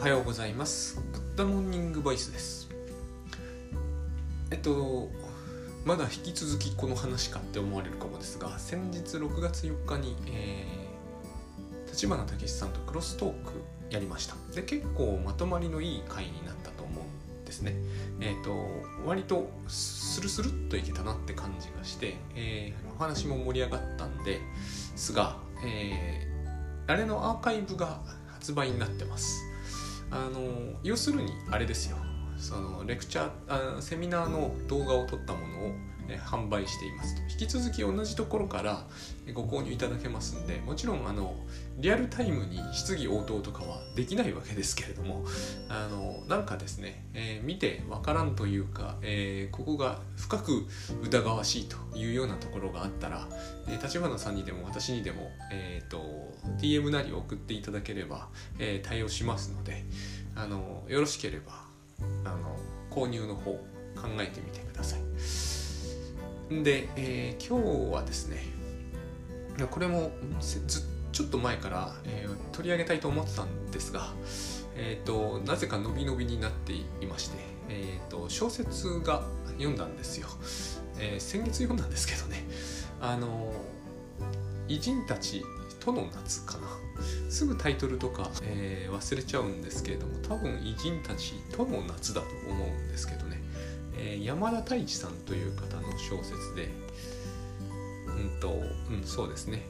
おはようございます。グッドモーニングボイスです。えっとまだ引き続きこの話かって思われるかもですが先日6月4日に、えー、立花武さんとクロストークやりました。で結構まとまりのいい回になったと思うんですね。えっ、と割とスルスルっといけたなって感じがして、えー、お話も盛り上がったんですが、えー、あれのアーカイブが発売になってます。あの要するにあれですよ。そのレクチャーあセミナーの動画を撮ったものを販売していますと。引き続き同じところからご購入いただけますんでもちろんあのリアルタイムに質疑応答とかはできないわけですけれどもあのなんかですね、えー、見てわからんというか、えー、ここが深く疑わしいというようなところがあったら立花、さんにでも私にでも、えーと、と DM なり送っていただければ、えー、対応しますのであのよろしければあの購入の方考えてみてください。で、えー、今日はですねこれもちょっと前から、えー、取り上げたいと思ってたんですが、えーと、なぜか伸び伸びになっていまして、えーと、小説が読んだんですよ、えー、先月読んだんですけどねあの偉人たちとの夏かな。すぐタイトルとか、えー、忘れちゃうんですけれども多分偉人たちとの夏だと思うんですけどね、えー、山田太一さんという方の小説でうんとうんそうですね。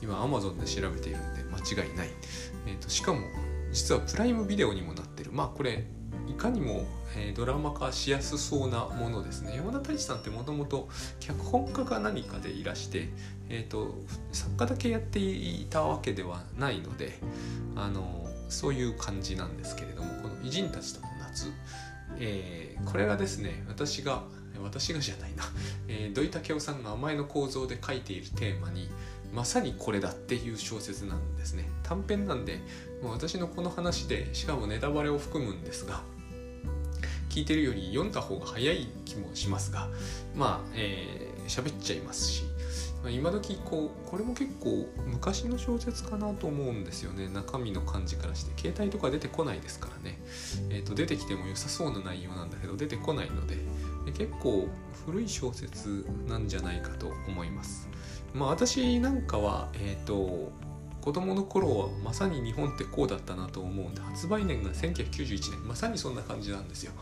今 Amazon で調べているんで間違いない、えーと、しかも実はプライムビデオにもなってる。まあこれいかにも、えー、ドラマ化しやすそうなものですね。山田太一さんってもともと脚本家か何かでいらして、えーと、作家だけやっていたわけではないのであのそういう感じなんですけれどもこの「偉人たちとの夏」えー、これがですね私が私がじゃないな、えー、土井武雄さんが「甘えの構造」で書いているテーマにまさにこれだっていう小説なんですね。短編なんでもう私のこの話でしかもネタバレを含むんですが聞いてるより読んだ方が早い気もしますがまあえー、喋っちゃいますし今時こうこれも結構昔の小説かなと思うんですよね。中身の感じからして。携帯とか出てこないですからね、えーと、出てきても良さそうな内容なんだけど出てこないので。結構古い小説なんじゃないかと思います。まあ私なんかはえっ、ー、と子供の頃はまさに日本ってこうだったなと思うんで発売年が1991年まさにそんな感じなんですよ、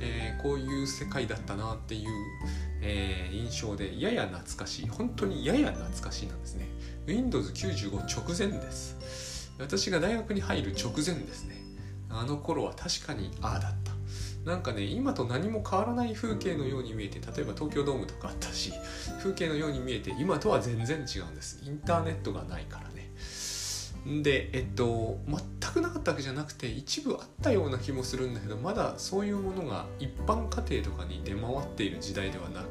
えー、こういう世界だったなっていう、えー、印象でやや懐かしい本当にやや懐かしいなんですね。Windows95 直前です。私が大学に入る直前ですね。あの頃は確かにああだった。なんかね今と何も変わらない風景のように見えて例えば東京ドームとかあったし風景のように見えて今とは全然違うんです。インターネットがないから。でえっと全くなかったわけじゃなくて一部あったような気もするんだけどまだそういうものが一般家庭とかに出回っている時代ではなく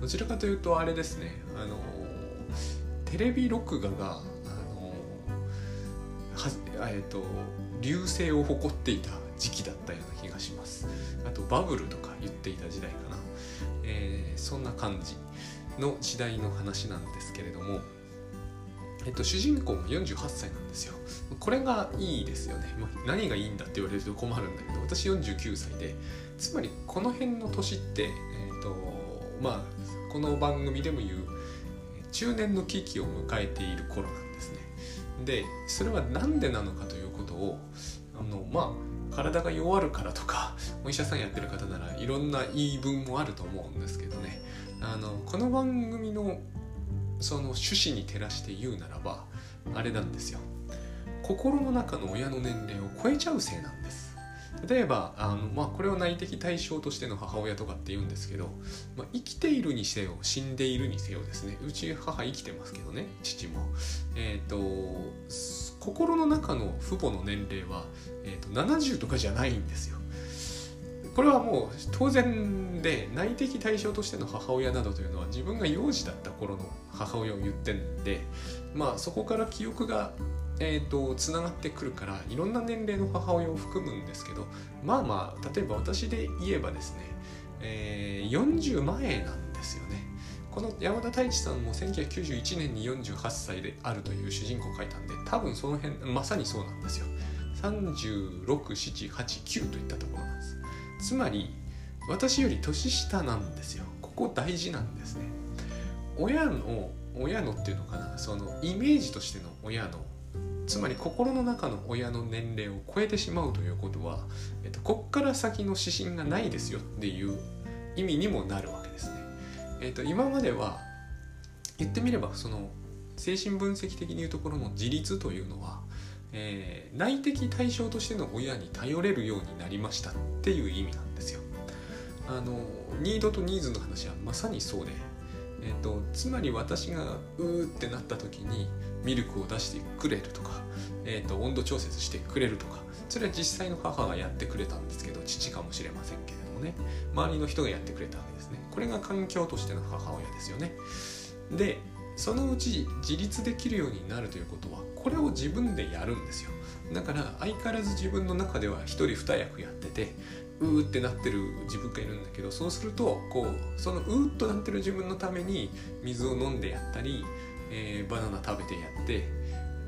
どちらかというとあれですねあのテレビ録画があのはえっと流星を誇っていた時期だったような気がします。あとバブルとか言っていた時代かな、えー、そんな感じの時代の話なんですけれどもえっと、主人公も48歳なんですよ。これがいいですよね。何がいいんだって言われると困るんだけど、私49歳で、つまりこの辺の年って、えっと、まあ、この番組でも言う、中年の危機を迎えている頃なんですね。で、それは何でなのかということを、あの、まあ、体が弱るからとか、お医者さんやってる方ならいろんな言い分もあると思うんですけどね。あの、この番組のその趣旨に照らして言うならばあれなんですよ。心の中の親の年齢を超えちゃうせいなんです。例えばあの、まあ、これを内的対象としての母親とかって言うんですけど、まあ、生きているにせよ死んでいるにせよですね。うち母生きてますけどね父も。えっ、ー、と心の中の父母の年齢は、えーと、と70とかじゃないんですよ。これはもう当然で内的対象としての母親などというのは自分が幼児だった頃の母親を言ってるんでまあそこから記憶がえーと、つながってくるからいろんな年齢の母親を含むんですけどまあまあ例えば私で言えばですね、えー、40前なんですよね。この山田太一さんも1991年に48歳であるという主人公を書いたんで多分その辺まさにそうなんですよ。367889といったところなんです。つまり私より年下なんですよ。ここ大事なんですね。親の親のっていうのかな。そのイメージとしての親のつまり心の中の親の年齢を超えてしまうということは、えっと、こっから先の指針がないですよっていう意味にもなるわけですね。えっと、今までは言ってみればその精神分析的に言うところの自立というのは、えー、内的対象としての親に頼れるようになりましたっていう意味なんですよ。あのニードとニーズの話はまさにそうで、えーと、つまり私がうーってなった時にミルクを出してくれるとか、えーと、温度調節してくれるとかそれは実際の母がやってくれたんですけど父かもしれませんけれどもね。周りの人がやってくれたわけですね。これが環境としての母親ですよね。でそのうち自立できるようになるということはこれを自分でやるんですよだから相変わらず自分の中では一人二役やっててうーってなってる自分がいるんだけどそうするとこうそのうーっとなってる自分のために水を飲んでやったりえー、バナナ食べてやって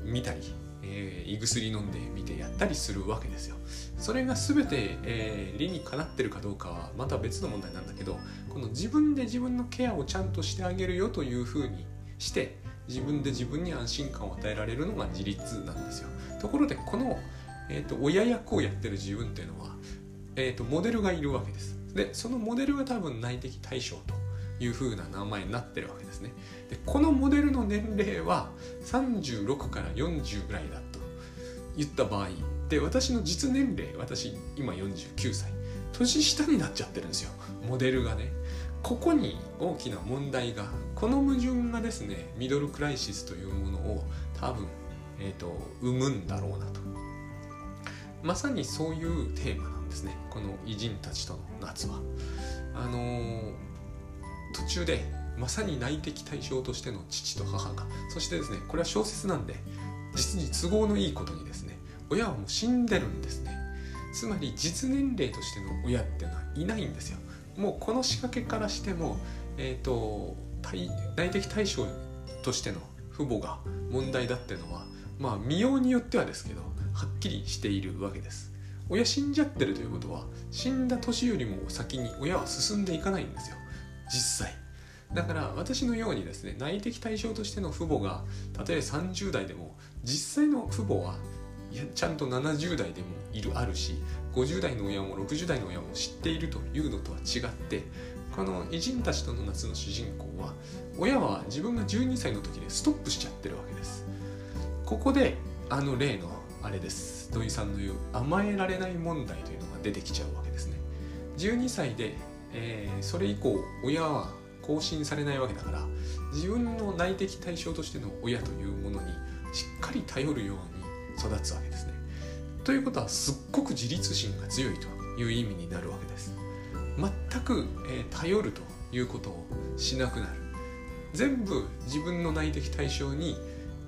見たり、えー、胃薬飲んでみてやったりするわけですよ。それが全て、えー、理にかなってるかどうかはまた別の問題なんだけどこの自分で自分のケアをちゃんとしてあげるよというふうにして自分で自分に安心感を与えられるのが自立なんですよ。ところでこの、えーと、親役をやってる自分っていうのは、えーとモデルがいるわけです。でそのモデルが多分内的対象という風な名前になってるわけですねでこのモデルの年齢は36から40ぐらいだと言った場合で私の実年齢私今49歳年下になっちゃってるんですよモデルがねここに大きな問題がこの矛盾がですねミドルクライシスというものを多分、えーと、生むんだろうなと。まさにそういうテーマなんですね。この偉人たちとの夏は。あのー途中でまさに内的対象としての父と母がそしてですねこれは小説なんで実に都合のいいことにですね親はもう死んでるんですね。つまり実年齢としての親っていうのはいないんですよ。もうこの仕掛けからしても、えーと、内的対象としての父母が問題だっていうのはまあ見ようによってはですけどはっきりしているわけです。親死んじゃってるということは死んだ年よりも先に親は進んでいかないんですよ。実際。だから私のようにですね内的対象としての父母が例えば30代でも実際の父母はいやちゃんと70代でもいるあるし50代の親も60代の親も知っているというのとは違ってこの偉人たちとの夏の主人公は親は自分が12歳の時でストップしちゃってるわけです。ここであの例のあれです。土井さんの言う甘えられない問題というのが出てきちゃうわけですね。12歳でえー、それ以降親は更新されないわけだから自分の内的対象としての親というものにしっかり頼るよう育つわけですね。ということはすっごく自立心が強いという意味になるわけです。全く、えー、頼るということをしなくなる。全部自分の内的対象に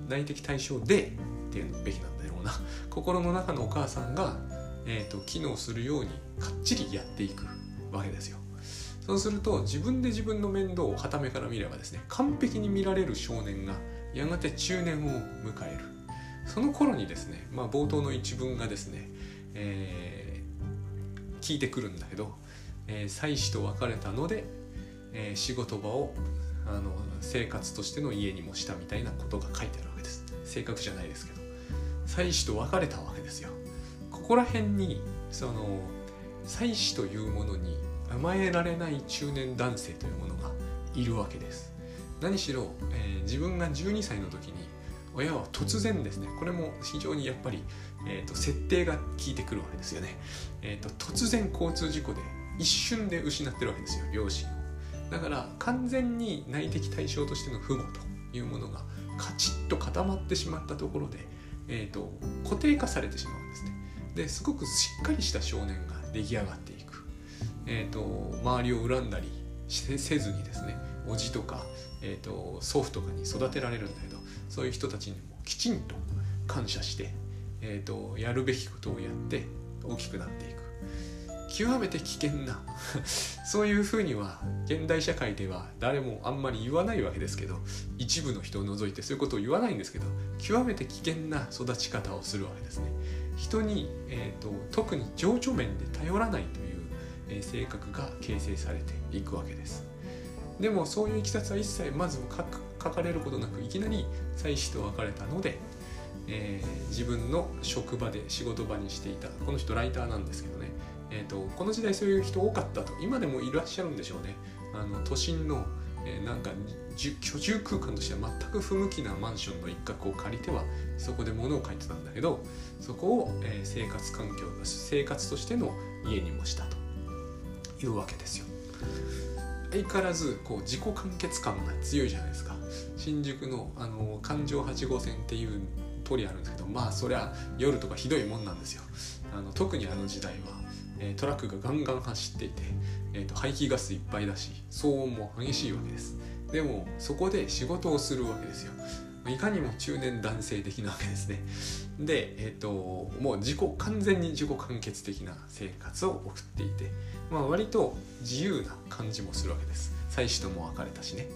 内的対象でっていうべきなんだろうな心の中のお母さんが、えーと機能するようにかっちりやっていくわけですよ。そうすると自分で自分の面倒をはためから見ればですね完璧に見られる少年がやがて中年を迎えるその頃にですね、まあ、冒頭の一文がですね、えー、聞いてくるんだけど、えー、妻子と別れたので、えー、仕事場をあの生活としての家にもしたみたいなことが書いてあるわけです。正確じゃないですけど。妻子と別れたわけですよ。ここら辺にその妻子というものに甘えられない中年男性というものがいるわけです。何しろ、えー、自分が12歳の時に親は突然ですねこれも非常にやっぱり、えーと、設定が効いてくるわけですよね、えーと、突然交通事故で一瞬で失ってるわけですよ両親を。だから完全に内的対象としての父母というものがカチッと固まってしまったところで、えーと固定化されてしまうんですね。ですごくしっかりした少年が出来上がっていく。えーと、周りを恨んだりせずにですねおじとか、えーと、祖父とかに育てられるんだけどそういう人たちにもきちんと感謝して、えーと、やるべきことをやって大きくなっていく。極めて危険な そういうふうには現代社会では誰もあんまり言わないわけですけど一部の人を除いてそういうことを言わないんですけど極めて危険な育ち方をするわけですね。人に、えーと、特に情緒面で頼らないという、えー、性格が形成されていくわけです。でもそういういきさつは一切まず書かれることなくいきなり妻子と別れたのでえー、自分の職場で仕事場にしていたこの人ライターなんですけどね、えーと、この時代そういう人多かったと今でもいらっしゃるんでしょうね。あの都心の、えー、なんか居住空間としては全く不向きなマンションの一角を借りてはそこで物を書いてたんだけどそこを、えー、生活環境生活としての家にもしたと。いうわけですよ。相変わらずこう自己完結感が強いじゃないですか。新宿のあの環状8号線っていう通りあるんですけどまあそりゃ夜とかひどいもんなんですよ。あの特にあの時代は、えー、トラックがガンガン走っていて、えーと、排気ガスいっぱいだし騒音も激しいわけです。でもそこで仕事をするわけですよ。いかにも中年男性的なわけですね。で、えーと、もう自己完全に自己完結的な生活を送っていて、まあ、割と自由な感じもするわけです。妻子とも別れたしね。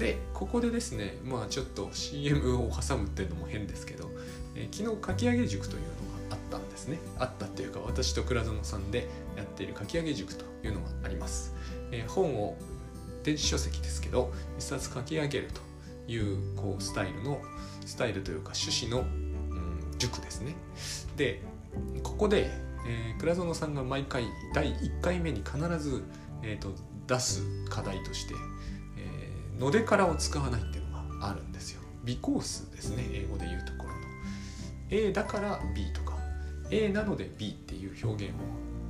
でここでですねまあちょっと CM を挟むっていうのも変ですけど、えー、昨日書き上げ塾というのがあったんですね。あったっていうか私と倉園さんでやっている書き上げ塾というのがあります、えー、本を電子書籍ですけど一冊書き上げるというこうスタイルのスタイルというか趣旨の、うん、塾ですね。でここで、えー、倉園さんが毎回第1回目に必ず、えーと出す課題としてのでからを使わないっていうのがあるんですよ。微コースですね英語で言うところの。A だから B とか A なので B っていう表現を、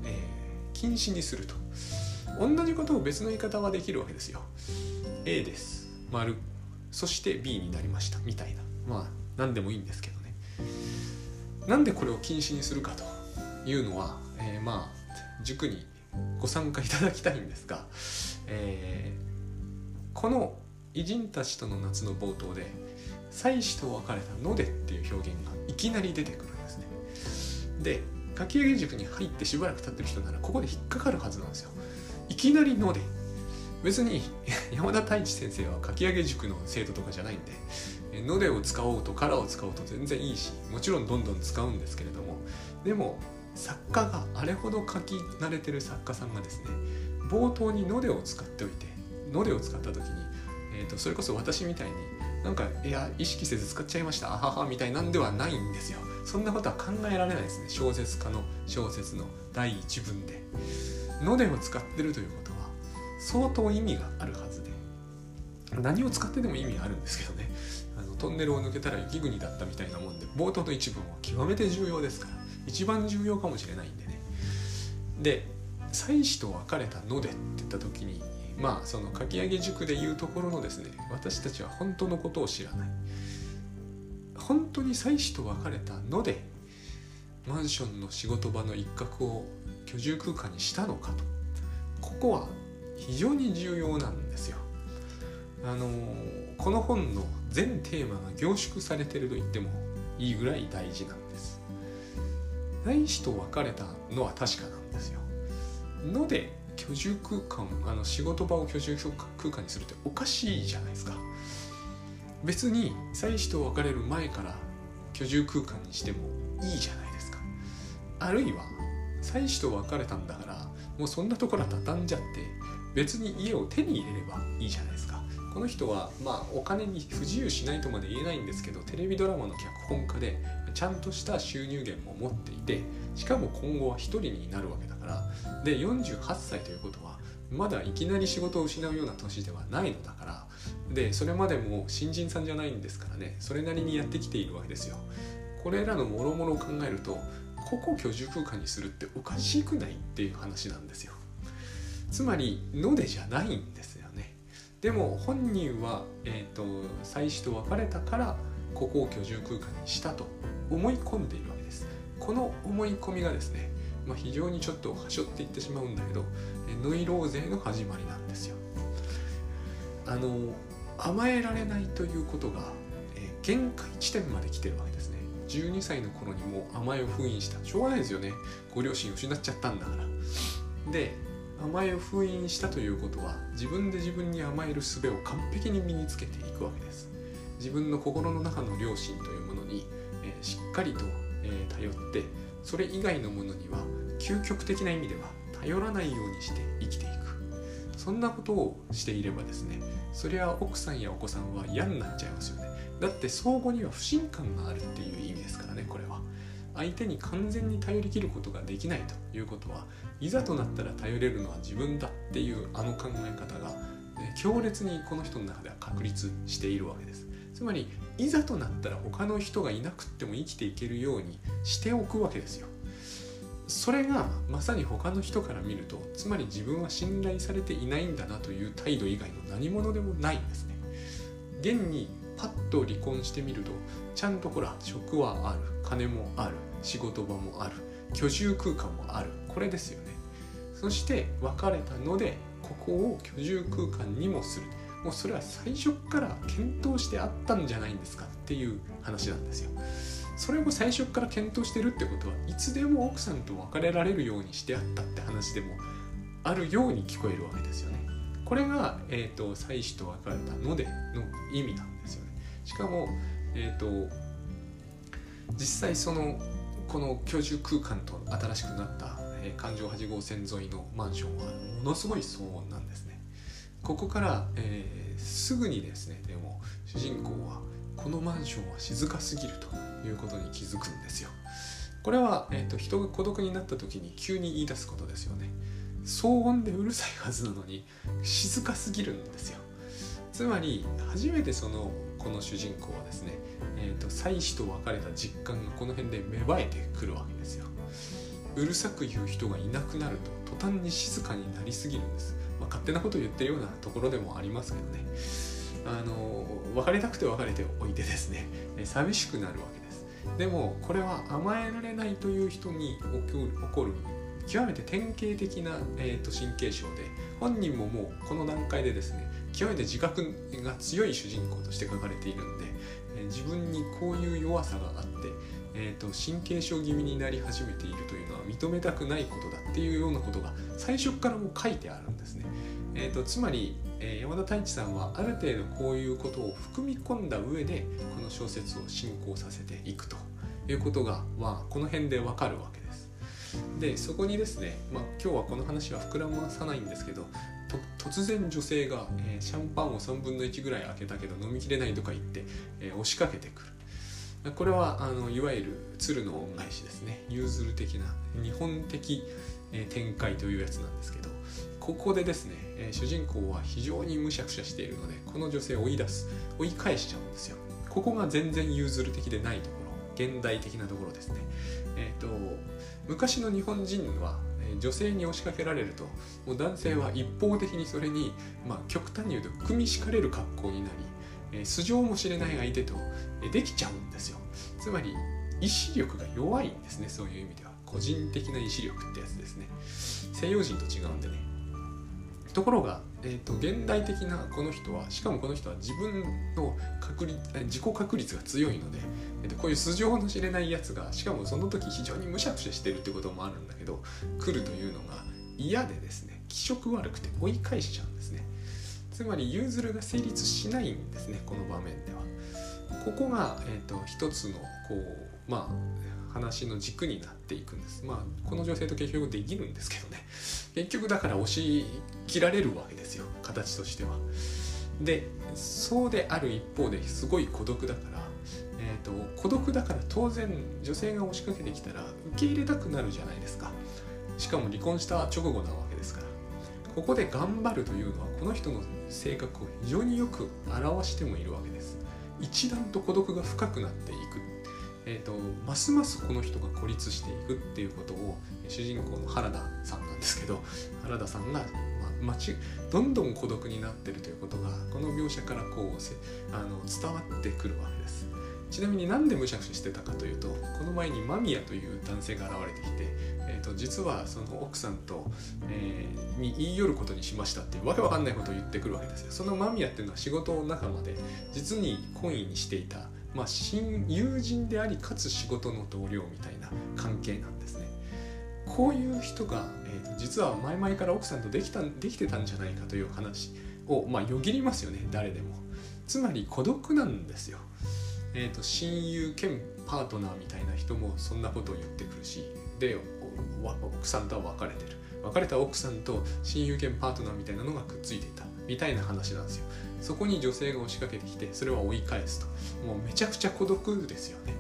えー、禁止にすると。同じことを別の言い方はできるわけですよ。A です。丸。そして B になりました。みたいな。まあ何でもいいんですけどね。なんでこれを禁止にするかというのは、えー、まあ塾にご参加いただきたいんですが、えーこの偉人たちとの夏の冒頭で妻子と別れたのでっていう表現がいきなり出てくるんですね。で書き上げ塾に入ってしばらく経ってる人ならここで引っかかるはずなんですよ。いきなりので。別に 山田太一先生は書き上げ塾の生徒とかじゃないんでのでを使おうとからを使おうと全然いいしもちろんどんどん使うんですけれどもでも作家があれほど書き慣れてる作家さんがですね冒頭にのでを使っておいてのでを使った時に、えーと、それこそ私みたいになんかいや意識せず使っちゃいましたあははみたいなんではないんですよ。そんなことは考えられないですね。小説家の小説の第一文で。のでを使ってるということは相当意味があるはずで。何を使ってでも意味あるんですけどね。あのトンネルを抜けたら雪国だったみたいなもんで冒頭の一文は極めて重要ですから一番重要かもしれないんでね。で妻子と別れたのでって言った時にまあそのかき上げ塾でいうところのですね私たちは本当のことを知らない。本当に妻子と別れたのでマンションの仕事場の一角を居住空間にしたのかと。ここは非常に重要なんですよ。あのこの本の全テーマが凝縮されてると言ってもいいぐらい大事なんです。妻子と別れたのは確かなんですよ。ので居住空間あの仕事場を居住空間にするっておかしいじゃないですか。別に妻子と別れる前から居住空間にしてもいいじゃないですか。あるいは妻子と別れたんだからもうそんなところは畳んじゃって別に家を手に入れればいいじゃないですか。この人はまあお金に不自由しないとまで言えないんですけどテレビドラマの脚本家でちゃんとした収入源も持っていてしかも今後は一人になるわけだから。で48歳ということはまだいきなり仕事を失うような年ではないのだから。でそれまでも新人さんじゃないんですからね。それなりにやってきているわけですよ。これらのもろもろを考えるとここ居住空間にするっておかしくないっていう話なんですよ。つまりのでじゃないんですよね。でも本人は、えーと、妻子と別れたからここを居住空間にしたと思い込んでいるわけです。この思い込みがですねまあ、非常にちょっとはしょっていってしまうんだけどノイローゼの始まりなんですよ。あの甘えられないということが、え、限界地点まで来てるわけですね。12歳の頃にもう甘えを封印したしょうがないですよねご両親失っちゃったんだからで甘えを封印したということは自分で自分に甘える術を完璧に身につけていくわけです自分の心の中の良心というものに、えー、しっかりと、えー、頼ってそれ以外のものには究極的な意味では頼らないようにして生きていく。そんなことをしていればですねそれは奥さんやお子さんは嫌になっちゃいますよね。だって相互には不信感があるっていう意味ですからねこれは。相手に完全に頼りきることができないということはいざとなったら頼れるのは自分だっていうあの考え方が強烈にこの人の中では確立しているわけです。つまりいざとなったら他の人がいなくっても生きていけるようにしておくわけですよ。それがまさに他の人から見るとつまり自分は信頼されていないんだなという態度以外の何者でもないんですね。現にパッと離婚してみるとちゃんとほら職はある金もある仕事場もある居住空間もあるこれですよね。そして別れたのでここを居住空間にもするもうそれは最初から検討してあったんじゃないんですかっていう話なんですよそれも最初から検討してるってことはいつでも奥さんと別れられるようにしてあったって話でもあるように聞こえるわけですよね。これが、えーと、妻子と別れたのでの意味なんですよね。しかも、えーと、実際そのこの居住空間と新しくなった、えー、環状8号線沿いのマンションはものすごい騒音なんですね。ここから、えー、すぐにですねでも主人公はこのマンションは静かすぎるということに気づくんですよ。これは、えーと、人が孤独になった時に急に言い出すことですよね。騒音でうるさいはずなのに静かすぎるんですよ。つまり初めてそのこの主人公はですね、えーと、妻子と別れた実感がこの辺で芽生えてくるわけですよ。うるさく言う人がいなくなると途端に静かになりすぎるんです。勝手なこと言ってるようなところでもありますけどね。あの別れたくて別れておいてですね寂しくなるわけですでもこれは甘えられないという人に起こる極めて典型的な、えーと、神経症で本人ももうこの段階でですね極めて自覚が強い主人公として書かれているんで、え、自分にこういう弱さがあって、えーと神経症気味になり始めているというのは認めたくないことだっていうようなことが最初からもう書いてあるんですね。えーと、つまり、えー、山田太一さんはある程度こういうことを含み込んだ上でこの小説を進行させていくと。いうことが、まあ、この辺でわかるわけです。でそこにですね、まあ、今日はこの話は膨らまさないんですけど突然女性が、えー、シャンパンを3分の1ぐらい開けたけど飲みきれないとか言って、えー、押しかけてくる。これはあのいわゆる鶴の恩返しですね。融通的な日本的、えー、展開というやつなんですけど。ここでですね、え主人公は非常にむしゃくしゃしているのでこの女性を追い出す追い返しちゃうんですよ。ここが全然融通的でないところ現代的なところですね。えっ、ー、と昔の日本人は女性に押しかけられるともう男性は一方的にそれに、まあ、極端に言うと組み敷かれる格好になり、え素性も知れない相手と、えできちゃうんですよ。つまり意志力が弱いんですねそういう意味では。個人的な意志力ってやつですね。西洋人と違うんでねところが、えーと、現代的なこの人はしかもこの人は自分の確率自己確率が強いので、えーと、こういう素性の知れないやつがしかもその時非常にむしゃくしゃしてるってこともあるんだけど来るというのが嫌でですね気色悪くて追い返しちゃうんですね。つまり融通が成立しないんですねこの場面では。ここが、えーと一つのこうまあ話の軸になっていくんです。まあこの女性と結局できるんですけどね。結局だから押し切られるわけですよ形としては。でそうである一方ですごい孤独だから、えーと、孤独だから当然女性が押しかけてきたら受け入れたくなるじゃないですか。しかも離婚した直後なわけですから。ここで頑張るというのはこの人の性格を非常によく表してもいるわけです。一段と孤独が深くなっていくえーと、ますますこの人が孤立していくっていうことを主人公の原田さんなんですけど原田さんが、ま、ちどんどん孤独になってるということがこの描写からこうあの伝わってくるわけですちなみになんでむしゃくしゃしてたかというとこの前に間宮という男性が現れてきて、えーと、実はその奥さんと、えー、に言い寄ることにしましたっていうわけわかんないことを言ってくるわけですよその間宮っていうのは仕事仲間で実に懇意にしていたまあ、親友人でありかつ仕事の同僚みたいな関係なんですね。こういう人が、えーと、実は前々から奥さんとできたできてたんじゃないかという話を、まあ、よぎりますよね誰でも。つまり孤独なんですよ。えーと、親友兼パートナーみたいな人もそんなことを言ってくるしで奥さんとは別れてる。別れた奥さんと親友兼パートナーみたいなのがくっついていた。みたいな話なんですよ。そこに女性が押しかけてきてそれは追い返すと。もうめちゃくちゃ孤独ですよね。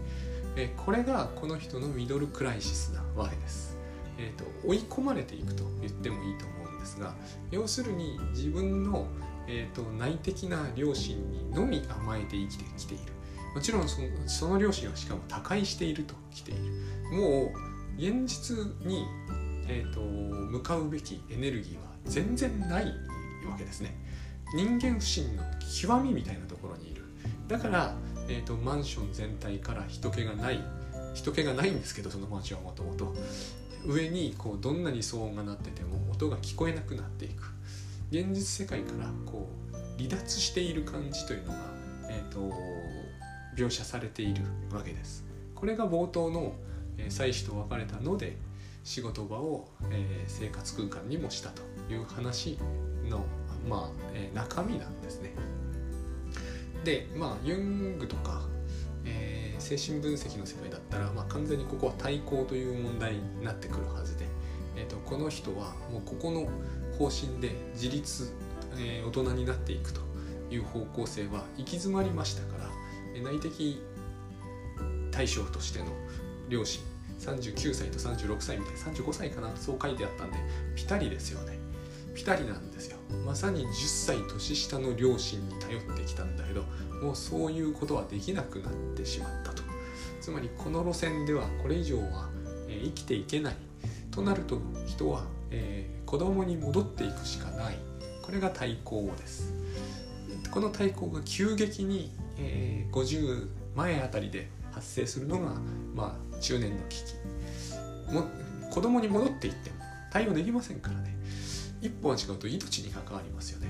えこれがこの人のミドルクライシスなわけです、えーと、追い込まれていくと言ってもいいと思うんですが要するに自分の、えーと、内的な良心にのみ甘えて生きてきている。もちろんそのその両親はしかも他界していると来ている。もう現実に、えーと、向かうべきエネルギーは全然ないわけですね。人間不信の極みみたいなところにいる。だから、えーと、マンション全体から人気がない。人気がないんですけどそのマンションはもともと上にこうどんなに騒音が鳴ってても音が聞こえなくなっていく現実世界からこう離脱している感じというのが、えーと描写されているわけです。これが冒頭の、え、妻子と別れたので仕事場を、えー、生活空間にもしたという話の、まあえー、中身なんですね。でまあユングとか、えー、精神分析の世界だったら、まあ、完全にここは対抗という問題になってくるはずで、えーと、この人はもうここの方針で自立、えー、大人になっていくという方向性は行き詰まりましたから内的対象としての両親39歳と36歳みたいな35歳かなそう書いてあったんでピタリですよね。ピタリなんですよ。まさに10歳年下の両親に頼ってきたんだけどもうそういうことはできなくなってしまったと。つまりこの路線ではこれ以上は、え、生きていけないとなると人は、えー、子供に戻っていくしかない。これが対抗です。この対抗が急激にえー、50前あたりで発生するのが、まあ、中年の危機。も子供に戻っていっても対応できませんからね。一歩違うと命に関わりますよね。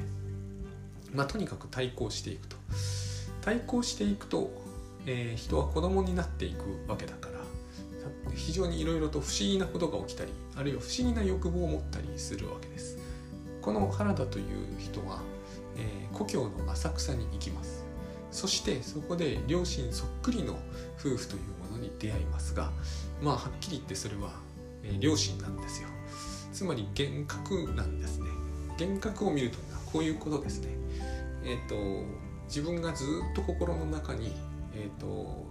まあとにかく対抗していくと。対抗していくと、えー、人は子供になっていくわけだから非常にいろいろと不思議なことが起きたりあるいは不思議な欲望を持ったりするわけです。この原田という人は、えー、故郷の浅草に行きます。そしてそこで両親そっくりの夫婦というものに出会いますがまあはっきり言ってそれは、えー、両親なんですよ。つまり幻覚なんですね。幻覚を見るというのはこういうことですね。えっ、ー、と自分がずっと心の中にえっ、ー、と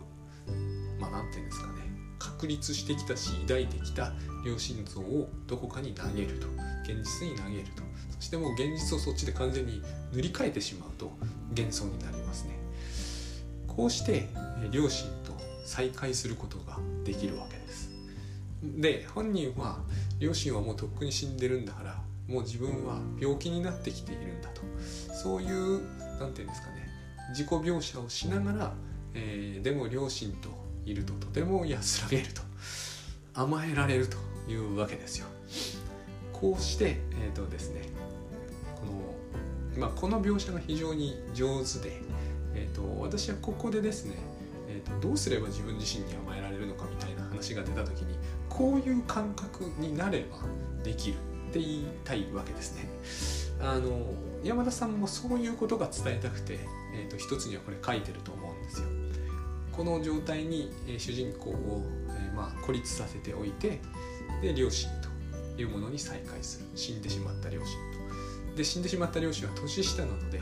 まあ何て言うんですかね。確立してきたし抱いてきた両親像をどこかに投げると。現実に投げると。そしてもう現実をそっちで完全に塗り替えてしまうと。幻想になりますね。こうして両親と再会することができるわけです。で本人は両親はもうとっくに死んでるんだからもう自分は病気になってきているんだと。そういう何て言うんですかね自己描写をしながら、えー、でも両親といるととても安らげると甘えられるというわけですよ。こうして、えーとですね、このまあ、この描写が非常に上手でえーと、私はここでですね、えーと、どうすれば自分自身に甘えられるのかみたいな話が出た時にこういう感覚になればできるって言いたいわけですね。あの山田さんもそういうことが伝えたくて、えーと、一つにはこれ書いてると思うんですよ。この状態に、え、主人公を、えー、まあ、孤立させておいてで両親というものに再会する死んでしまった両親と。で死んでしまった両親は年下なので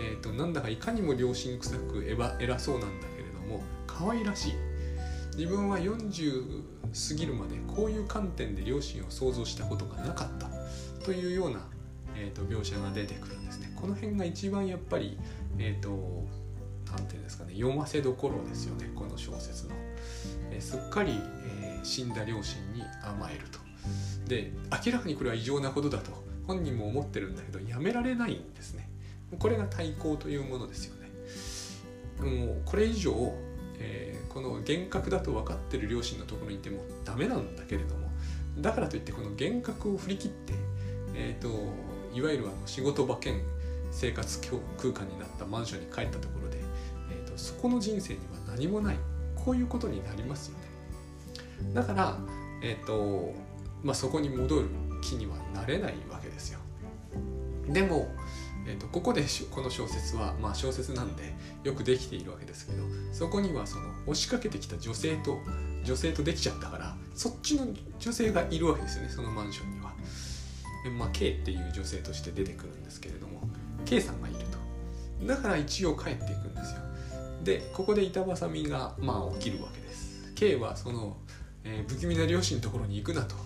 えーと、なんだかいかにも良心臭く偉そうなんだけれども可愛らしい自分は40過ぎるまでこういう観点で両親を想像したことがなかったというような、えーと、描写が出てくるんですね。この辺が一番やっぱりえ、ー、と何て言うんですかね読ませどころですよねこの小説の、えー、すっかり、えー、死んだ両親に甘えると。で明らかにこれは異常なことだと本人も思ってるんだけどやめられないんですね。これが対抗というものですよね。もうこれ以上、えー、この幻覚だと分かってる両親のところにいてもダメなんだけれどもだからといってこの幻覚を振り切って、えーと、いわゆるあの仕事場兼生活空間になったマンションに帰ったところで、えーと、そこの人生には何もないこういうことになりますよね。だからえ、ー、とまあそこに戻る気にはなれないわけですよ。でも、えーと、ここでこの小説は、まあ、小説なんでよくできているわけですけどそこにはその押しかけてきた女性と女性とできちゃったからそっちの女性がいるわけですよねそのマンションには。まあ、K っていう女性として出てくるんですけれども K さんがいると。だから一応帰っていくんですよ。でここで板挟みがまあ起きるわけです。K はその、えー、不気味な両親のところに行くなと。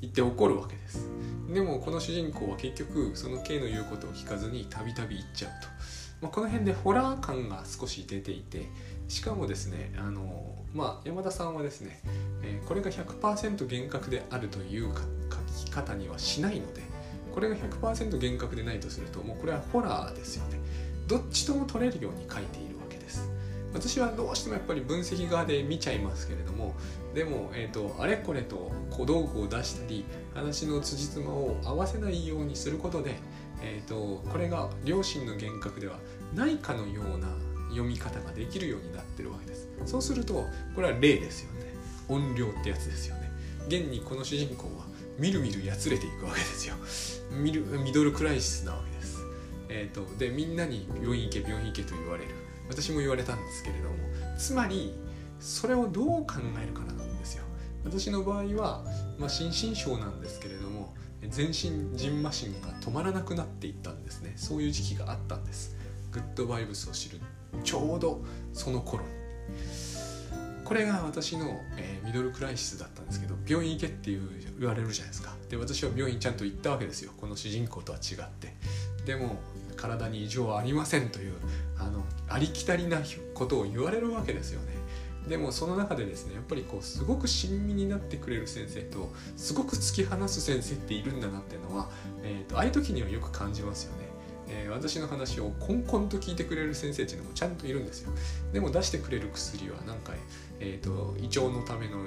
言って怒るわけです。でもこの主人公は結局その K の言うことを聞かずにたびたび行っちゃうと、まあ、この辺でホラー感が少し出ていてしかもですねあのまあ山田さんはですね、え、これが100%厳格であるという書き方にはしないのでこれが100%厳格でないとするともうこれはホラーですよね。どっちとも取れるように書いているわけです。私はどうしてもやっぱり分析側で見ちゃいますけれどもでも、えーと、あれこれと小道具を出したり話の辻褄を合わせないようにすることで、えーと、これが両親の幻覚ではないかのような読み方ができるようになってるわけです。そうするとこれは霊ですよね。音量ってやつですよね。現にこの主人公はみるみるやつれていくわけですよ。ミルミドルクライシスなわけです、えーと、でみんなに病院行け病院行けと言われる。私も言われたんですけれどもつまりそれをどう考えるかな私の場合は、まあ、心身症なんですけれども全身ジンマシンが止まらなくなっていったんですね。そういう時期があったんです。グッドバイブスを知るちょうどその頃に。これが私の、えー、ミドルクライシスだったんですけど病院行けっていう言われるじゃないですか。で私は病院ちゃんと行ったわけですよ。この主人公とは違って。でも体に異常はありませんというあのありきたりなことを言われるわけですよね。でもその中でですねやっぱりこうすごく親身になってくれる先生とすごく突き放す先生っているんだなっていうのは、えーと、ああいう時にはよく感じますよね。えー、私の話をコンコンと聞いてくれる先生っていうのもちゃんといるんですよ。でも出してくれる薬はなんか、えーと、胃腸のための効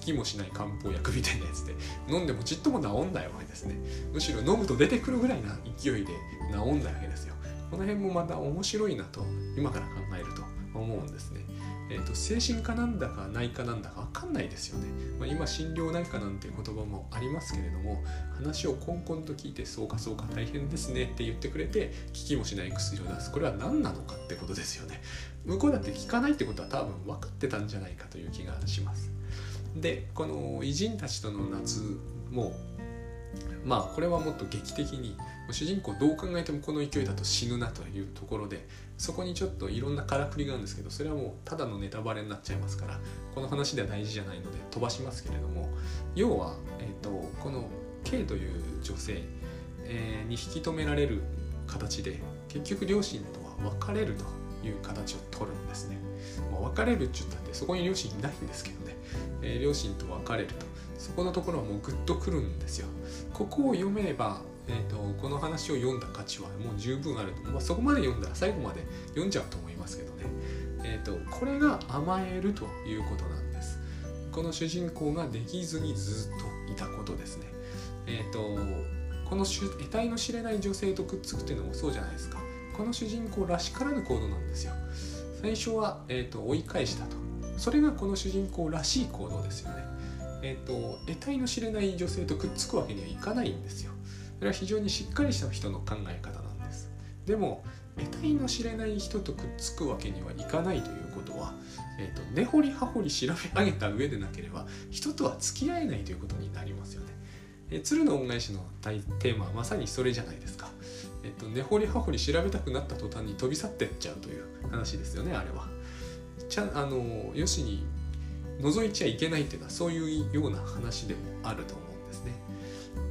きもしない漢方薬みたいなやつで飲んでもちっとも治んないわけですね。むしろ飲むと出てくるぐらいな勢いで治んないわけですよ。この辺もまた面白いなと今から考えると思うんですね。えーと、精神科なんだか内科なんだか分かんないですよね、まあ、今心療内科なんていう言葉もありますけれども話をコンコンと聞いてそうかそうか大変ですねって言ってくれて効きもしない薬を出す。これは何なのかってことですよね。向こうだって効かないってことは多分分かってたんじゃないかという気がします。でこの偉人たちとの夏もまあこれはもっと劇的に主人公どう考えてもこの勢いだと死ぬなというところでそこにちょっといろんなからくりがあるんですけどそれはもうただのネタバレになっちゃいますからこの話では大事じゃないので飛ばしますけれども要は、えーと、この K という女性、えー、に引き止められる形で結局両親とは別れるという形を取るんですね。まあ、別れるって言ったってそこに両親いないんですけどね、えー、両親と別れるとそこのところはもうグッとくるんですよ。ここを読めればえーと、この話を読んだ価値はもう十分あると、まあ、そこまで読んだら最後まで読んじゃうと思いますけどね、えーと、これが甘えるということなんです。この主人公ができずにずっといたことですね。えっ、ー、とこの得体の知れない女性とくっつくっていうのもそうじゃないですか。この主人公らしからぬ行動なんですよ。最初は、えーと、追い返したと。それがこの主人公らしい行動ですよね。えっ、ー、と得体の知れない女性とくっつくわけにはいかないんですよ。それは非常にしっかりした人の考え方なんですでも得体の知れない人とくっつくわけにはいかないということは、えーと、根掘り葉掘り調べ上げた上でなければ人とは付き合えないということになりますよね。えー、鶴の恩返しのテーマはまさにそれじゃないですか。えーと、根掘り葉掘り調べたくなった途端に飛び去ってっちゃうという話ですよねあれは。ちゃあのよしに覗いちゃいけないっていうのはそういうような話でもあると思うんですね。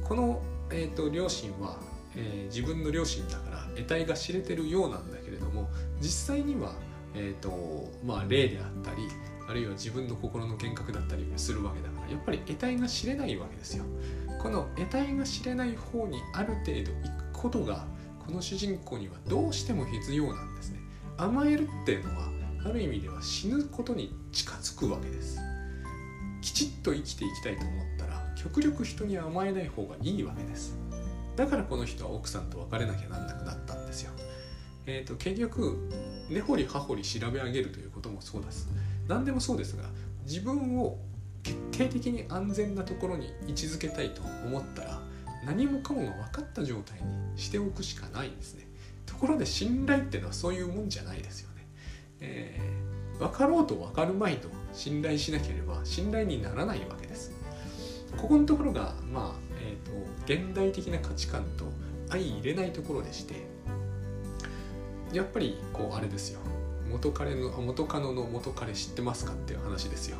このえーと、両親は、えー、自分の両親だから得体が知れてるようなんだけれども実際には、えーとまあ、霊であったりあるいは自分の心の幻覚だったりするわけだからやっぱり得体が知れないわけですよ。この得体が知れない方にある程度行くことがこの主人公にはどうしても必要なんですね。甘えるっていうのはある意味では死ぬことに近づくわけです。きちっと生きていきたいと思っ極力人に甘えない方がいいわけです。だからこの人は奥さんと別れなきゃなんなくなったんですよ。えーと、結局根掘り葉掘り調べ上げるということもそうです何でもそうですが自分を決定的に安全なところに位置づけたいと思ったら何もかもが分かった状態にしておくしかないんですね。ところで信頼ってのはそういうもんじゃないですよね、えー、分かろうと分かるまいと信頼しなければ信頼にならないわけです。ここのところがまあ、えーと、現代的な価値観と相入れないところでしてやっぱりこうあれですよ。元彼の元カノの元彼知ってますかっていう話ですよ。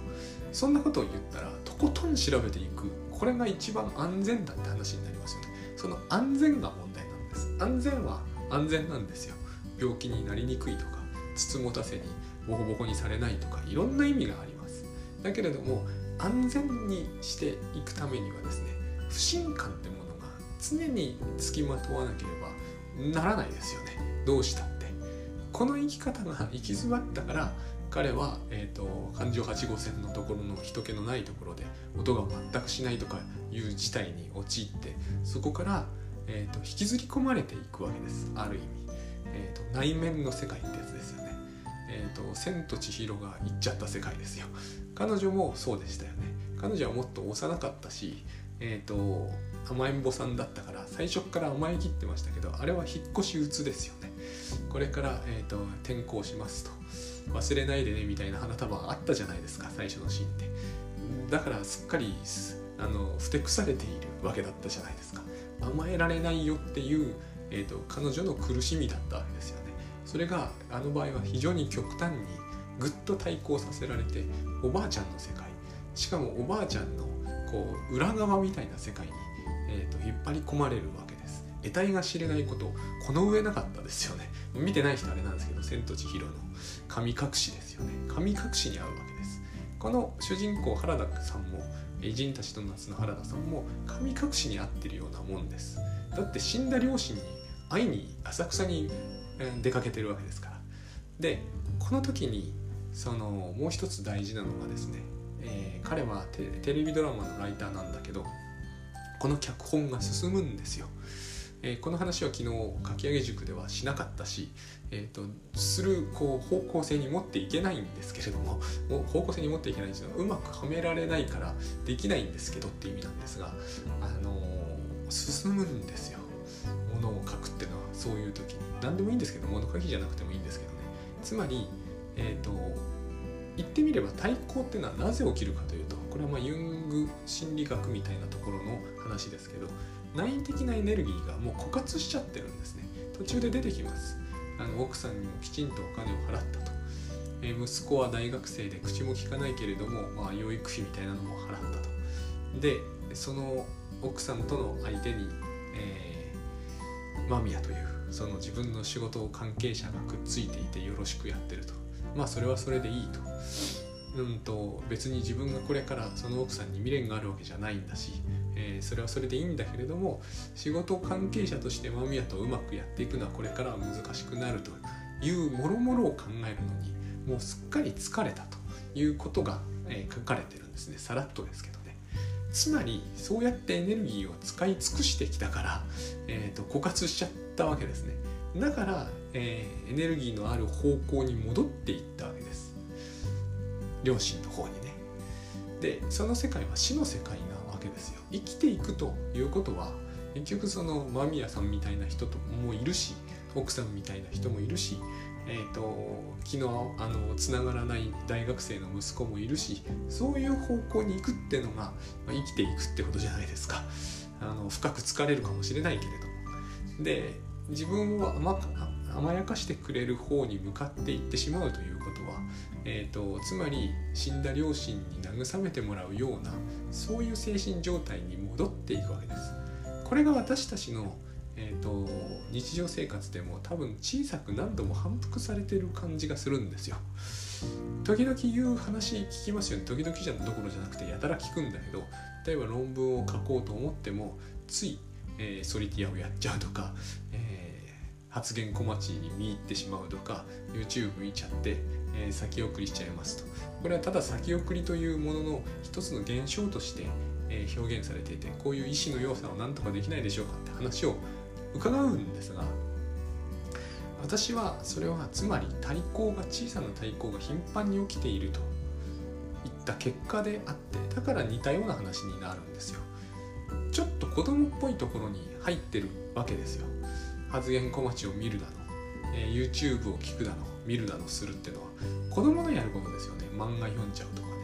そんなことを言ったらとことん調べていく。これが一番安全だって話になりますよね。その安全が問題なんです。安全は安全なんですよ。病気になりにくいとかつつもたせにボコボコにされないとかいろんな意味があります。だけれども安全にしていくためにはですね不信感ってものが常につきまとわなければならないですよね。どうしたって。この生き方が行き詰まったから彼は、えーと、環状8号線のところの人気のないところで音が全くしないとかいう事態に陥ってそこから、えーと、引きずり込まれていくわけです。ある意味、えーと、内面の世界ってやつですよね。えー、と千と千尋が行っちゃった世界ですよ。彼女もそうでしたよね。彼女はもっと幼かったしえっ、ー、と甘えん坊さんだったから最初から甘えきってましたけどあれは引っ越し鬱ですよね。これから、えーと転校しますと。忘れないでねみたいな花束あったじゃないですか最初のシーンでだからすっかりあのふてくされているわけだったじゃないですか。甘えられないよっていう、えーと、彼女の苦しみだったわけですよね。それがあの場合は非常に極端にぐっと対抗させられておばあちゃんの世界。しかもおばあちゃんのこう裏側みたいな世界に、えーと、引っ張り込まれるわけです。得体が知れないことこの上なかったですよね。見てない人あれなんですけど「千と千尋の。神隠し」ですよね。神隠しに合うわけです。この主人公原田さんも偉人たちと夏の原田さんも神隠しに合ってるようなもんです。だって死んだ両親に会いに浅草に出かけてるわけですから。でこの時にそのもう一つ大事なのがですね、えー、彼はテレビドラマのライターなんだけどこの脚本が進むんですよ。えー、この話は昨日かき上げ塾ではしなかったし、えーと、するこう方向性に持っていけないんですけれどももう方向性に持っていけないんですよ。うまくはめられないからできないんですけどっていう意味なんですが、あのー、進むんですよ。ものを書くっていうのはそういう時に。何でもいいんですけど物書きじゃなくてもいいんですけどね。つまりえ、ー、と言ってみれば対抗っていうのはなぜ起きるかというとこれはまあユング心理学みたいなところの話ですけど内的なエネルギーがもう枯渇しちゃってるんですね。途中で出てきます。あの奥さんにもきちんとお金を払ったと、えー、息子は大学生で口も利かないけれども、まあ、養育費みたいなのも払ったと。でその奥さんとの相手に、えー、間宮というその自分の仕事を関係者がくっついていてよろしくやってると。まあそれはそれでいいと。うんと別に自分がこれからその奥さんに未練があるわけじゃないんだしえー、それはそれでいいんだけれども仕事関係者として間宮とうまくやっていくのはこれからは難しくなるというもろもろを考えるのにもうすっかり疲れたということが、えー、書かれてるんですね。さらっとですけどね。つまりそうやってエネルギーを使い尽くしてきたから、えーと、枯渇しちゃったわけですね。だから、えー、エネルギーのある方向に戻っていったわけです。両親の方にね。でその世界は死の世界なわけですよ。生きていくということは結局その間宮さんみたいな人ともいるし奥さんみたいな人もいるし、えーと、昨日あのつながらない大学生の息子もいるしそういう方向に行くってのが、まあ、生きていくってことじゃないですか。あの深く疲れるかもしれないけれども。で自分を甘甘やかしてくれる方に向かっていってしまうということはえーと、つまり死んだ両親に慰めてもらうようなそういう精神状態に戻っていくわけです。これが私たちの、えーと、日常生活でも多分小さく何度も反復されてる感じがするんですよ。時々言う話聞きますよね時々じゃどころじゃなくてやたら聞くんだけど例えば論文を書こうと思ってもつい、えー、ソリティアをやっちゃうとか、えー、発言小町に見入ってしまうとか YouTube 見ちゃってえー、先送りしちゃいますと。これはただ先送りというものの一つの現象として、えー、表現されていてこういう意志の要素を何とかできないでしょうかって話を伺うんですが私はそれはつまり対抗が小さな対抗が頻繁に起きているといった結果であってだから似たような話になるんですよ。ちょっと子供っぽいところに入ってるわけですよ。発言小町を見るだの、え、YouTube を聞くだの見るだのするっていうのは子供のやることですよね。漫画読んじゃうとかね。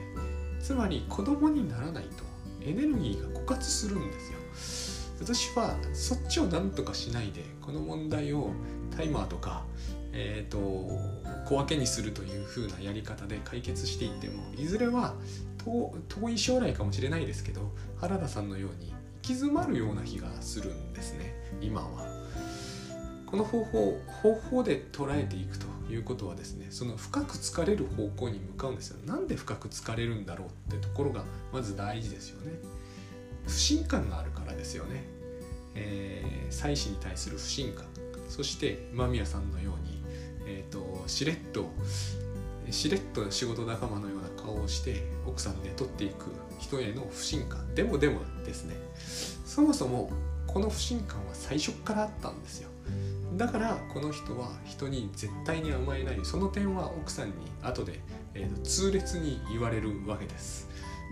つまり子供にならないとエネルギーが枯渇するんですよ。私はそっちを何とかしないでこの問題をタイマーとかえーと、小分けにするという風なやり方で解決していってもいずれは遠い将来かもしれないですけど原田さんのように行き詰まるような気がするんですね。今は。この方法方法で捉えていくということはですねその深く疲れる方向に向かうんですよ。なんで深く疲れるんだろうってところがまず大事ですよね。不信感があるからですよね、えー、妻子に対する不信感。そして間宮さんのように、えーと、しれっとしれっと仕事仲間のような顔をして奥さんで取っていく人への不信感。でもでもですねそもそもこの不信感は最初からあったんですよ。だからこの人は人に絶対に甘えないその点は奥さんに後で、えーと、痛烈に言われるわけです。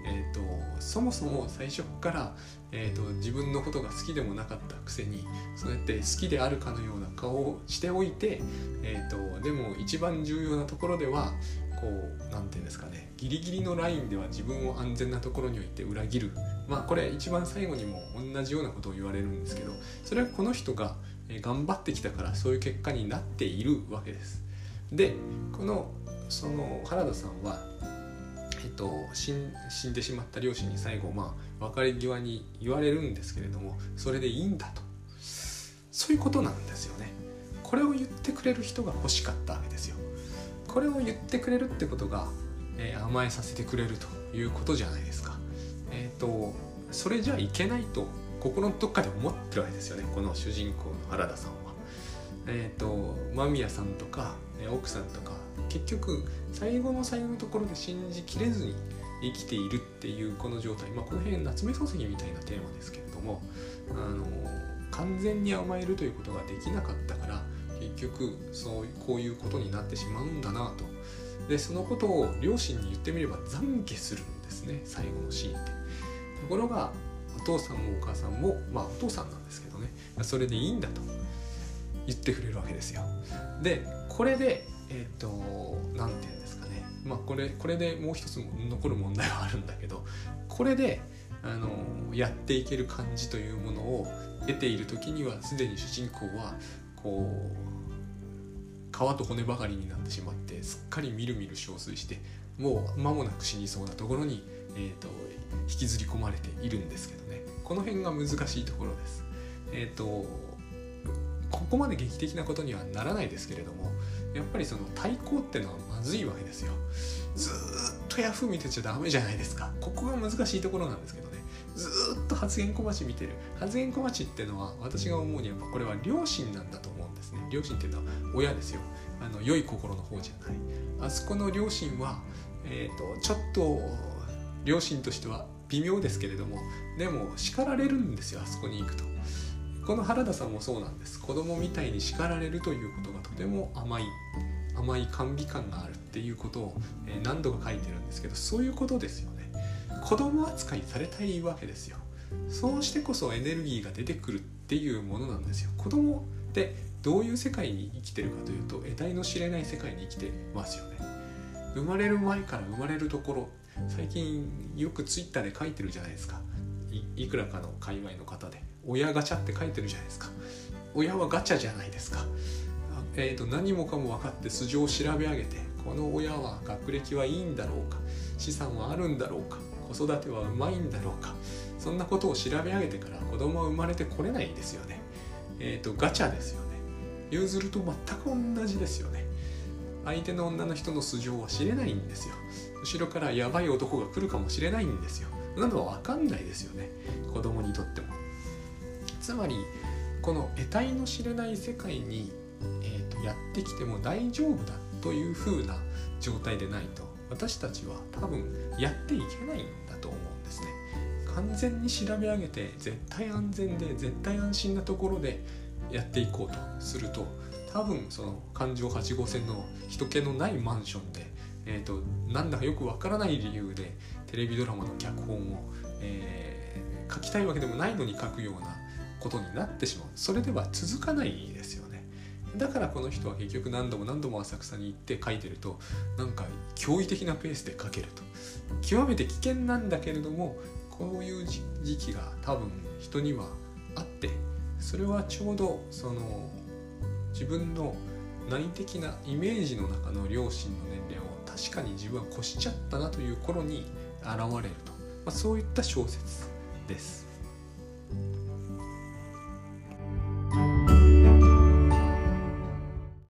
えーと、そもそも最初から、えーと、自分のことが好きでもなかったくせにそうやって好きであるかのような顔をしておいて、えー、とでも一番重要なところではこう何て言うんですかねギリギリのラインでは自分を安全なところに置いて裏切る。まあこれ一番最後にも同じようなことを言われるんですけどそれはこの人が頑張ってきたからそういう結果になっているわけです。でこのその原田さんはえっと、死んでしまった両親に最後、まあ、別れ際に言われるんですけれどもそれでいいんだと。そういうことなんですよね。これを言ってくれる人が欲しかったわけですよ。これを言ってくれるってことが、えー、甘えさせてくれるということじゃないですか。えっ、とそれじゃいけないと心のどっかで思ってるわけですよね。この主人公の原田さんは。えっ、ー、と間宮さんとか奥さんとか結局最後の最後のところで信じきれずに生きているっていうこの状態、まあ、この辺夏目漱石みたいなテーマですけれどもあの完全に甘えるということができなかったから結局そうこういうことになってしまうんだなと。でそのことを両親に言ってみれば懺悔するんですね。最後のシーンで。ところが父さんもお母さんもまあお父さんなんですけどね。それでいいんだと言ってくれるわけですよ。でこれでえっ、ー、と何て言うんですかね。まあこれこれでもう一つ残る問題はあるんだけどこれであのやっていける感じというものを得ている時にはすでに主人公はこう皮と骨ばかりになってしまってすっかりみるみる憔悴してもう間もなく死にそうなところに、えーと、引きずり込まれているんですけどね。この辺が難しいところです。えーとここまで劇的なことにはならないですけれどもやっぱりその対抗ってのはまずいわけですよ。ずっとヤフー見てちゃダメじゃないですか。ここが難しいところなんですけどね。ずっと発言小町見てる。発言小町ってのは私が思うにやっぱこれは両親なんだと思うんですね。両親っていうのは親ですよ。あの良い心の方じゃない。あそこの両親は、えーと、ちょっと両親としては微妙ですけれどもでも叱られるんですよあそこに行くと。この原田さんもそうなんです。子供みたいに叱られるということがとても甘い甘い甘美感があるっていうことを、何度か書いてるんですけどそういうことですよね。子供扱いされたいわけですよ。そうしてこそエネルギーが出てくるっていうものなんですよ。子供ってどういう世界に生きてるかというと得体の知れない世界に生きてますよね。生まれる前から生まれるところ最近よくツイッターで書いてるじゃないですか。いくらかの界隈の方で。親ガチャって書いてるじゃないですか。親はガチャじゃないですか、えーと、何もかも分かって素性を調べ上げてこの親は学歴はいいんだろうか。資産はあるんだろうか。子育てはうまいんだろうか。そんなことを調べ上げてから子供は生まれてこれないですよね。えっ、ー、とガチャですよね。ユーズルと全く同じですよね。相手の女の人の素性は知れないんですよ。後ろからやばい男が来るかもしれないんですよ。なのは分かんないですよね。子供にとっても。つまりこの得体の知れない世界に、えーと、やってきても大丈夫だという風な状態でないと私たちは多分やっていけないんだと思うんですね。完全に調べ上げて絶対安全で絶対安心なところでやっていこうとすると多分その環状8号線の人気のないマンションで、えーと、なんだかよくわからない理由でテレビドラマの脚本を、えー、書きたいわけでもないのに書くようなことになってしまう。それでは続かないですよね。だからこの人は結局何度も何度も浅草に行って書いてるとなんか驚異的なペースで書けると。極めて危険なんだけれどもこういう時期が多分人にはあってそれはちょうどその自分の内的なイメージの中の両親の年齢を確かに自分は越しちゃったなという頃に現れると、まあ、そういった小説です。